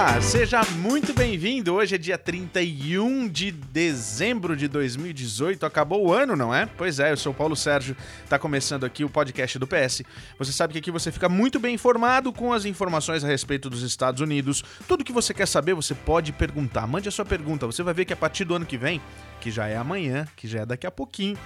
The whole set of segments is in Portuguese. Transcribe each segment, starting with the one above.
Olá, seja muito bem-vindo. Hoje é dia 31 de dezembro de 2018. Acabou o ano, não é? Pois é, eu sou o Paulo Sérgio. Tá começando aqui o podcast do PS. Você sabe que aqui você fica muito bem informado com as informações a respeito dos Estados Unidos. Tudo que você quer saber, você pode perguntar. Mande a sua pergunta. Você vai ver que a partir do ano que vem, que já é amanhã, que já é daqui a pouquinho,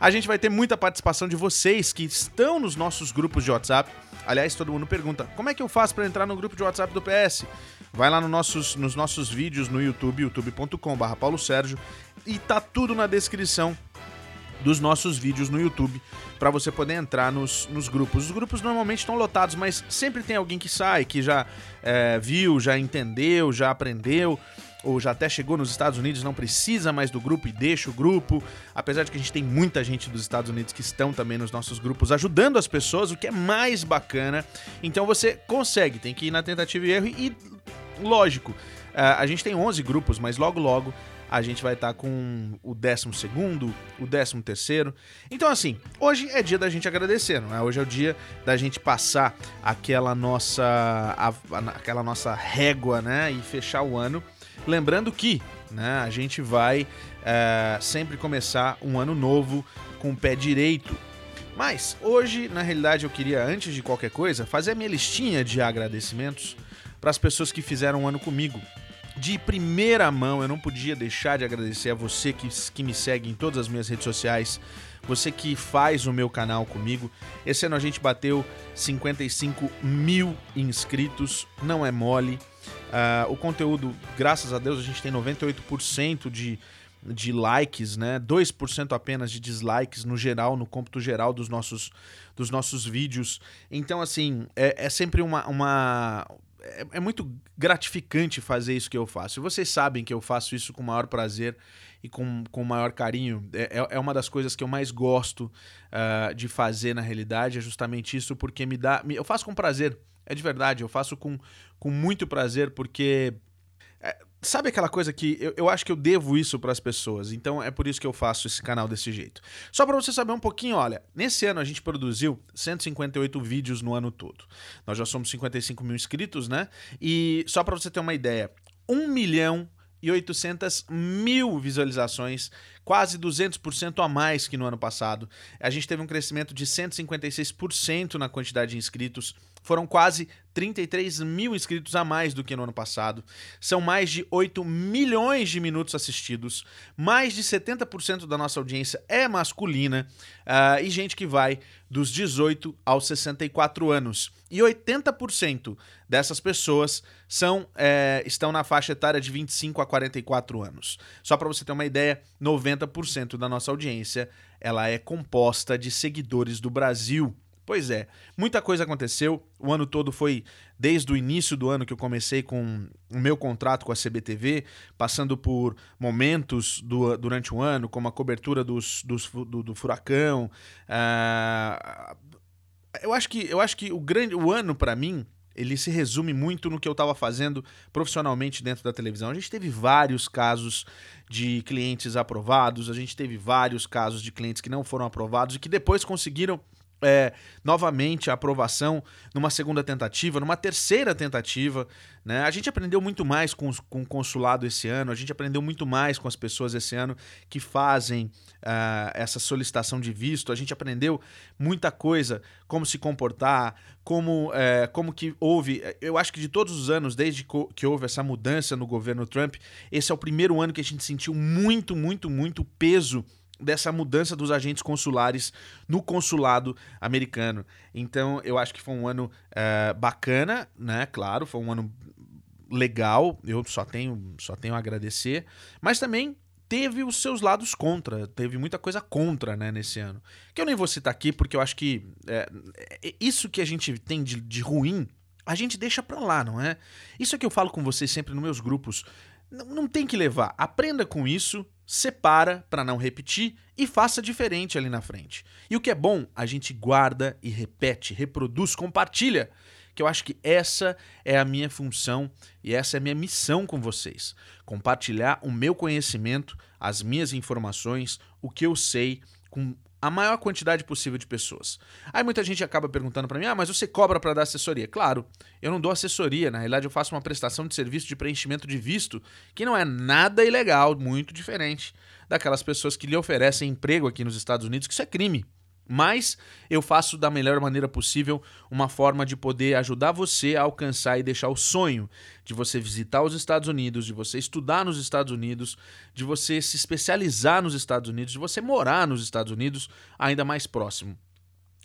a gente vai ter muita participação de vocês que estão nos nossos grupos de WhatsApp. Aliás, todo mundo pergunta: como é que eu faço para entrar no grupo de WhatsApp do PS? Vai lá no nossos, nos nossos vídeos no YouTube, youtube.com.br Paulo Sérgio, e tá tudo na descrição dos nossos vídeos no YouTube para você poder entrar nos, nos grupos. Os grupos normalmente estão lotados, mas sempre tem alguém que sai, que já é, viu, já entendeu, já aprendeu ou já até chegou nos Estados Unidos, não precisa mais do grupo e deixa o grupo. Apesar de que a gente tem muita gente dos Estados Unidos que estão também nos nossos grupos ajudando as pessoas, o que é mais bacana. Então você consegue, tem que ir na tentativa e erro e, lógico, a gente tem 11 grupos, mas logo logo a gente vai estar tá com o 12 o 13 terceiro. Então assim, hoje é dia da gente agradecer, não é? Hoje é o dia da gente passar aquela nossa aquela nossa régua, né, e fechar o ano Lembrando que né, a gente vai é, sempre começar um ano novo com o pé direito. Mas hoje, na realidade, eu queria, antes de qualquer coisa, fazer a minha listinha de agradecimentos para as pessoas que fizeram um ano comigo. De primeira mão, eu não podia deixar de agradecer a você que, que me segue em todas as minhas redes sociais, você que faz o meu canal comigo. Esse ano a gente bateu 55 mil inscritos, não é mole. Uh, o conteúdo, graças a Deus, a gente tem 98% de, de likes, né? 2% apenas de dislikes no geral, no cômputo geral dos nossos, dos nossos vídeos. Então, assim, é, é sempre uma. uma é, é, muito gratificante fazer isso que eu faço. E vocês sabem que eu faço isso com o maior prazer e com, com o maior carinho. É, é, é uma das coisas que eu mais gosto uh, de fazer na realidade, é justamente isso, porque me dá. Eu faço com prazer. É de verdade, eu faço com, com muito prazer, porque. É, sabe aquela coisa que eu, eu acho que eu devo isso para as pessoas, então é por isso que eu faço esse canal desse jeito. Só para você saber um pouquinho, olha, nesse ano a gente produziu 158 vídeos no ano todo. Nós já somos 55 mil inscritos, né? E só para você ter uma ideia, 1 milhão e 800 mil visualizações, quase 200% a mais que no ano passado. A gente teve um crescimento de 156% na quantidade de inscritos. Foram quase 33 mil inscritos a mais do que no ano passado. São mais de 8 milhões de minutos assistidos. Mais de 70% da nossa audiência é masculina uh, e gente que vai dos 18 aos 64 anos. E 80% dessas pessoas são é, estão na faixa etária de 25 a 44 anos. Só para você ter uma ideia, 90% da nossa audiência ela é composta de seguidores do Brasil. Pois é, muita coisa aconteceu. O ano todo foi desde o início do ano que eu comecei com o meu contrato com a CBTV, passando por momentos do, durante o ano, como a cobertura dos, dos do, do, furacão. Uh, eu acho que eu acho que o grande o ano para mim ele se resume muito no que eu estava fazendo profissionalmente dentro da televisão. A gente teve vários casos de clientes aprovados, a gente teve vários casos de clientes que não foram aprovados e que depois conseguiram é, novamente a aprovação numa segunda tentativa, numa terceira tentativa. Né? A gente aprendeu muito mais com, com o consulado esse ano, a gente aprendeu muito mais com as pessoas esse ano que fazem uh, essa solicitação de visto, a gente aprendeu muita coisa, como se comportar, como, uh, como que houve. Eu acho que de todos os anos, desde que houve essa mudança no governo Trump, esse é o primeiro ano que a gente sentiu muito, muito, muito peso dessa mudança dos agentes consulares no consulado americano. Então, eu acho que foi um ano uh, bacana, né? Claro, foi um ano legal. Eu só tenho, só tenho a agradecer. Mas também teve os seus lados contra, teve muita coisa contra, né, nesse ano. Que eu nem vou citar aqui, porque eu acho que é, isso que a gente tem de, de ruim, a gente deixa pra lá, não é? Isso é que eu falo com vocês sempre nos meus grupos. Não, não tem que levar. Aprenda com isso separa para não repetir e faça diferente ali na frente. E o que é bom, a gente guarda e repete, reproduz, compartilha. Que eu acho que essa é a minha função e essa é a minha missão com vocês. Compartilhar o meu conhecimento, as minhas informações, o que eu sei com a maior quantidade possível de pessoas. Aí muita gente acaba perguntando para mim: "Ah, mas você cobra para dar assessoria?". Claro, eu não dou assessoria, na realidade eu faço uma prestação de serviço de preenchimento de visto, que não é nada ilegal, muito diferente daquelas pessoas que lhe oferecem emprego aqui nos Estados Unidos, que isso é crime. Mas eu faço da melhor maneira possível uma forma de poder ajudar você a alcançar e deixar o sonho de você visitar os Estados Unidos, de você estudar nos Estados Unidos, de você se especializar nos Estados Unidos, de você morar nos Estados Unidos ainda mais próximo.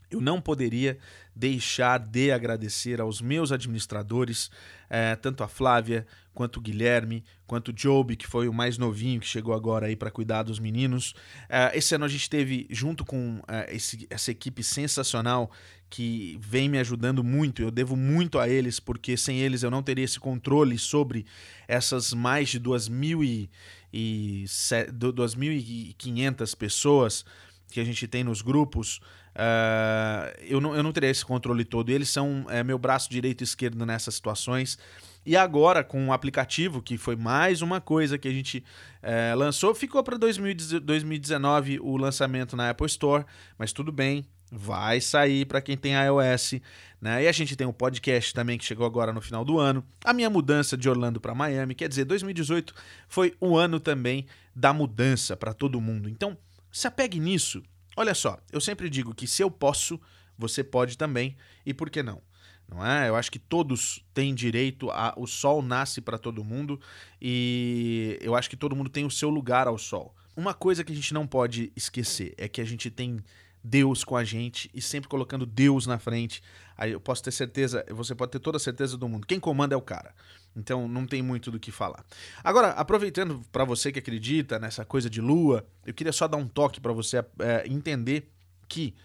Eu não poderia deixar de agradecer aos meus administradores, eh, tanto a Flávia, quanto o Guilherme, quanto o Job, que foi o mais novinho que chegou agora aí para cuidar dos meninos. Eh, esse ano a gente teve, junto com eh, esse, essa equipe sensacional que vem me ajudando muito, eu devo muito a eles, porque sem eles eu não teria esse controle sobre essas mais de 2.500 pessoas que a gente tem nos grupos. Uh, eu, não, eu não teria esse controle todo. Eles são é, meu braço direito e esquerdo nessas situações. E agora, com o aplicativo, que foi mais uma coisa que a gente é, lançou, ficou para 2019 o lançamento na Apple Store, mas tudo bem, vai sair para quem tem iOS. Né? E a gente tem um podcast também que chegou agora no final do ano. A minha mudança de Orlando para Miami, quer dizer, 2018 foi o ano também da mudança para todo mundo. Então, se apegue nisso. Olha só, eu sempre digo que se eu posso, você pode também, e por que não? Não é? Eu acho que todos têm direito a. O sol nasce para todo mundo e eu acho que todo mundo tem o seu lugar ao sol. Uma coisa que a gente não pode esquecer é que a gente tem Deus com a gente e sempre colocando Deus na frente. Aí eu posso ter certeza, você pode ter toda a certeza do mundo. Quem comanda é o cara. Então não tem muito do que falar. Agora, aproveitando para você que acredita nessa coisa de lua, eu queria só dar um toque para você é, entender que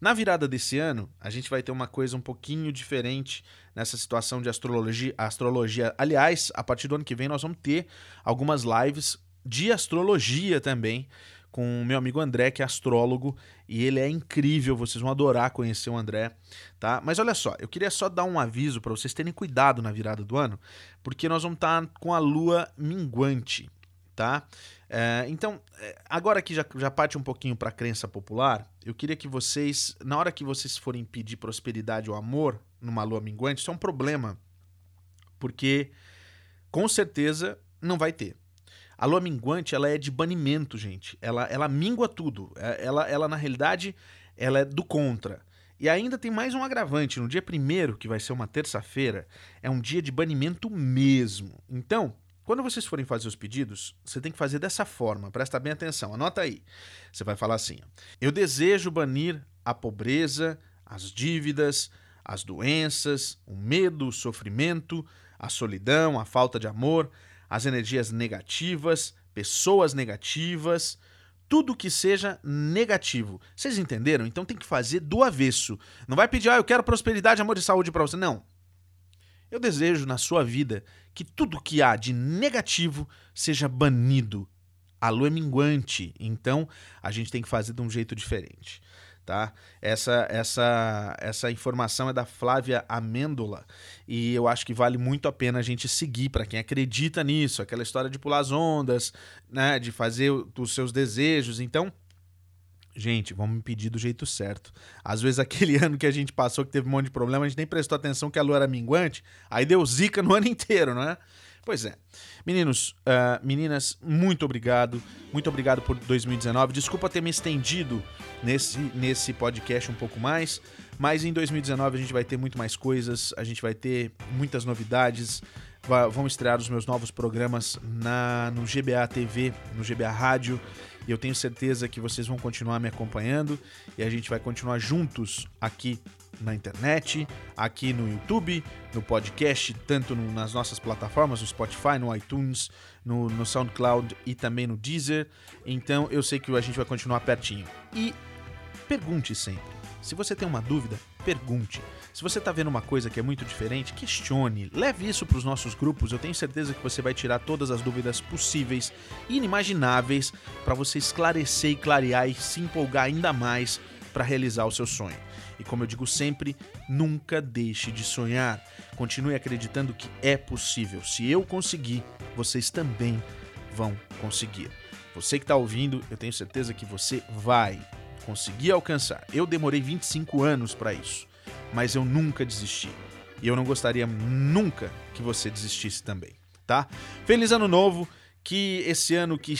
na virada desse ano, a gente vai ter uma coisa um pouquinho diferente nessa situação de astrologia. astrologia. Aliás, a partir do ano que vem nós vamos ter algumas lives de astrologia também com o meu amigo André, que é astrólogo, e ele é incrível, vocês vão adorar conhecer o André, tá? Mas olha só, eu queria só dar um aviso para vocês terem cuidado na virada do ano, porque nós vamos estar tá com a lua minguante, tá? É, então, é, agora que já, já parte um pouquinho para a crença popular, eu queria que vocês, na hora que vocês forem pedir prosperidade ou amor numa lua minguante, isso é um problema, porque com certeza não vai ter. A lua minguante, ela é de banimento, gente. Ela, ela mingua tudo. É, ela, ela, na realidade, ela é do contra. E ainda tem mais um agravante. No dia primeiro, que vai ser uma terça-feira, é um dia de banimento mesmo. Então, quando vocês forem fazer os pedidos, você tem que fazer dessa forma. Presta bem atenção. Anota aí. Você vai falar assim: Eu desejo banir a pobreza, as dívidas, as doenças, o medo, o sofrimento, a solidão, a falta de amor as energias negativas, pessoas negativas, tudo que seja negativo. Vocês entenderam? Então tem que fazer do avesso. Não vai pedir, ah, eu quero prosperidade, amor e saúde para você. Não. Eu desejo na sua vida que tudo que há de negativo seja banido. A lua é minguante, então a gente tem que fazer de um jeito diferente tá? Essa, essa, essa informação é da Flávia Amêndola e eu acho que vale muito a pena a gente seguir para quem acredita nisso, aquela história de pular as ondas, né, de fazer os seus desejos. Então, gente, vamos pedir do jeito certo. Às vezes aquele ano que a gente passou que teve um monte de problema, a gente nem prestou atenção que a lua era minguante, aí deu zica no ano inteiro, não é? Pois é. Meninos, uh, meninas, muito obrigado. Muito obrigado por 2019. Desculpa ter me estendido nesse, nesse podcast um pouco mais, mas em 2019 a gente vai ter muito mais coisas, a gente vai ter muitas novidades. Vão estrear os meus novos programas na, no GBA TV, no GBA Rádio. E eu tenho certeza que vocês vão continuar me acompanhando e a gente vai continuar juntos aqui na internet, aqui no YouTube, no podcast, tanto no, nas nossas plataformas, no Spotify, no iTunes, no, no SoundCloud e também no Deezer. Então eu sei que a gente vai continuar pertinho. E pergunte sempre. Se você tem uma dúvida, pergunte. Se você está vendo uma coisa que é muito diferente, questione. Leve isso para os nossos grupos. Eu tenho certeza que você vai tirar todas as dúvidas possíveis e inimagináveis para você esclarecer e clarear e se empolgar ainda mais para realizar o seu sonho. E como eu digo sempre, nunca deixe de sonhar. Continue acreditando que é possível. Se eu conseguir, vocês também vão conseguir. Você que está ouvindo, eu tenho certeza que você vai. consegui alcançar. Eu demorei 25 anos para isso, mas eu nunca desisti. E eu não gostaria nunca que você desistisse também, tá? Feliz ano novo, que esse ano que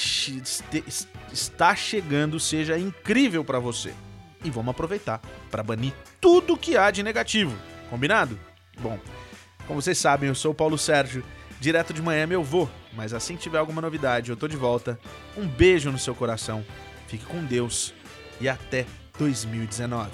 está chegando seja incrível para você. E vamos aproveitar para banir tudo que há de negativo. Combinado? Bom, como vocês sabem, eu sou o Paulo Sérgio. Direto de Miami eu vou, mas assim que tiver alguma novidade, eu tô de volta. Um beijo no seu coração. Fique com Deus e até 2019.